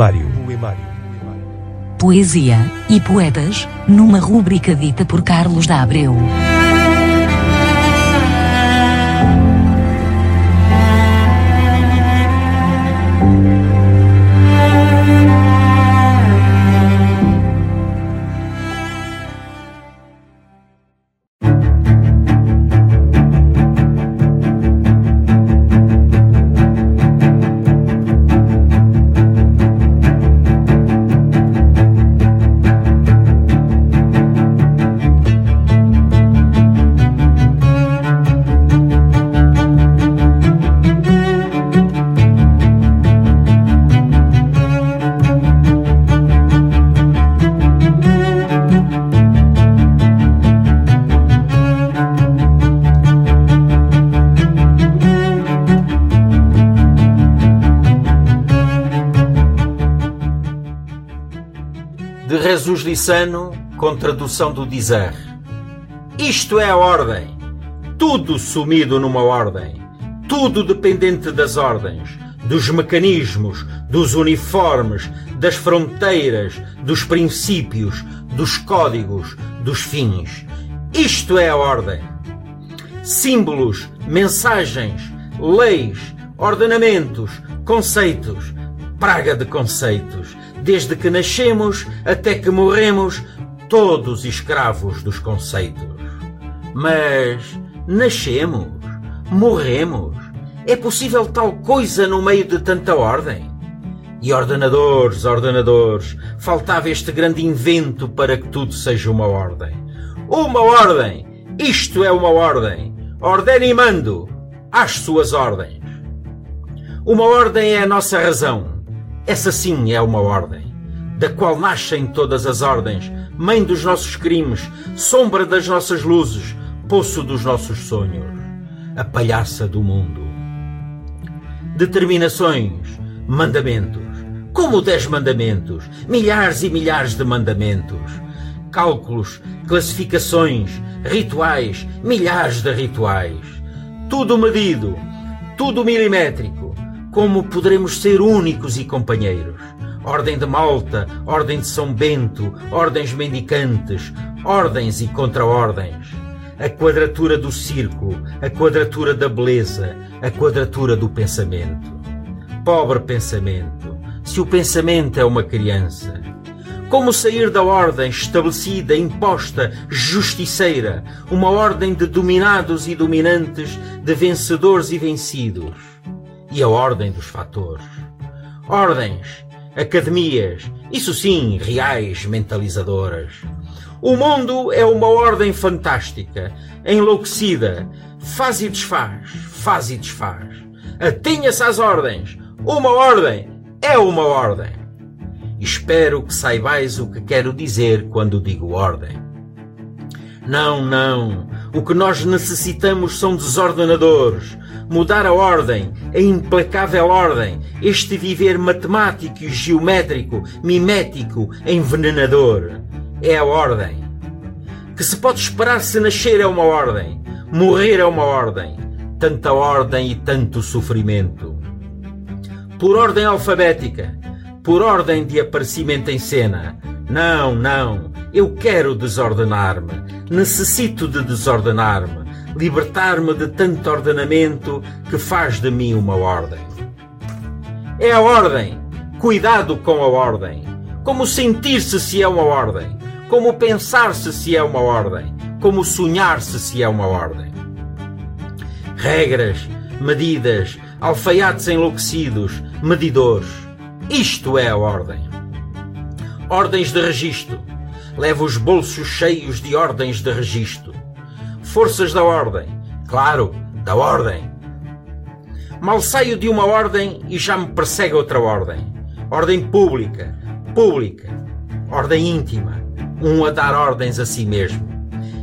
Poemário. Poesia e poetas, numa rúbrica dita por Carlos da Abreu. Lissano, com tradução do dizer. Isto é a ordem. Tudo sumido numa ordem. Tudo dependente das ordens, dos mecanismos, dos uniformes, das fronteiras, dos princípios, dos códigos, dos fins. Isto é a ordem. Símbolos, mensagens, leis, ordenamentos, conceitos, praga de conceitos, desde que nascemos até que morremos, todos escravos dos conceitos. Mas nascemos, morremos. É possível tal coisa no meio de tanta ordem? E ordenadores, ordenadores, faltava este grande invento para que tudo seja uma ordem. Uma ordem! Isto é uma ordem! Ordene e mando! Às suas ordens! Uma ordem é a nossa razão essa sim é uma ordem, da qual nascem todas as ordens, mãe dos nossos crimes, sombra das nossas luzes, poço dos nossos sonhos, a palhaça do mundo. Determinações, mandamentos, como dez mandamentos, milhares e milhares de mandamentos, cálculos, classificações, rituais, milhares de rituais, tudo medido, tudo milimétrico, como poderemos ser únicos e companheiros? Ordem de Malta, Ordem de São Bento, ordens mendicantes, ordens e contra-ordens. A quadratura do círculo, a quadratura da beleza, a quadratura do pensamento. Pobre pensamento, se o pensamento é uma criança. Como sair da ordem estabelecida, imposta, justiceira, uma ordem de dominados e dominantes, de vencedores e vencidos? E a ordem dos fatores. Ordens, academias, isso sim, reais mentalizadoras. O mundo é uma ordem fantástica, enlouquecida, faz e desfaz, faz e desfaz. Atenha-se às ordens. Uma ordem é uma ordem. Espero que saibais o que quero dizer quando digo ordem. Não, não. O que nós necessitamos são desordenadores, mudar a ordem, a implacável ordem, este viver matemático e geométrico, mimético, envenenador. É a ordem. Que se pode esperar se nascer é uma ordem, morrer é uma ordem, tanta ordem e tanto sofrimento. Por ordem alfabética, por ordem de aparecimento em cena. Não, não, eu quero desordenar-me, necessito de desordenar-me libertar-me de tanto ordenamento que faz de mim uma ordem. É a ordem. Cuidado com a ordem. Como sentir-se se é uma ordem. Como pensar-se se é uma ordem. Como sonhar-se se é uma ordem. Regras, medidas, alfaiates enlouquecidos, medidores. Isto é a ordem. Ordens de registro. Levo os bolsos cheios de ordens de registro forças da ordem. Claro, da ordem. Mal saio de uma ordem e já me persegue outra ordem. Ordem pública, pública. Ordem íntima. Um a dar ordens a si mesmo.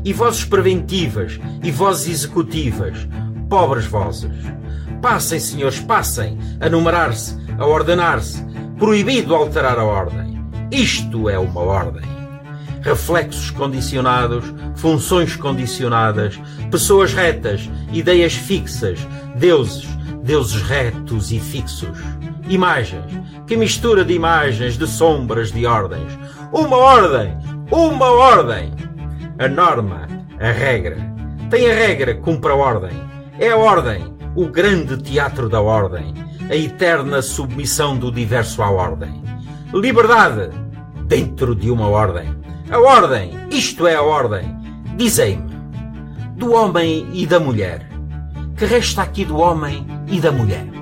E vozes preventivas e vozes executivas. Pobres vozes. Passem, senhores, passem a numerar-se, a ordenar-se. Proibido alterar a ordem. Isto é uma ordem reflexos condicionados, funções condicionadas, pessoas retas, ideias fixas, deuses, deuses retos e fixos. Imagens. Que mistura de imagens, de sombras, de ordens. Uma ordem! Uma ordem! A norma, a regra. Tem a regra, cumpre a ordem. É a ordem, o grande teatro da ordem. A eterna submissão do diverso à ordem. Liberdade, dentro de uma ordem. A ordem, isto é a ordem. Dizei-me, do homem e da mulher. Que resta aqui do homem e da mulher?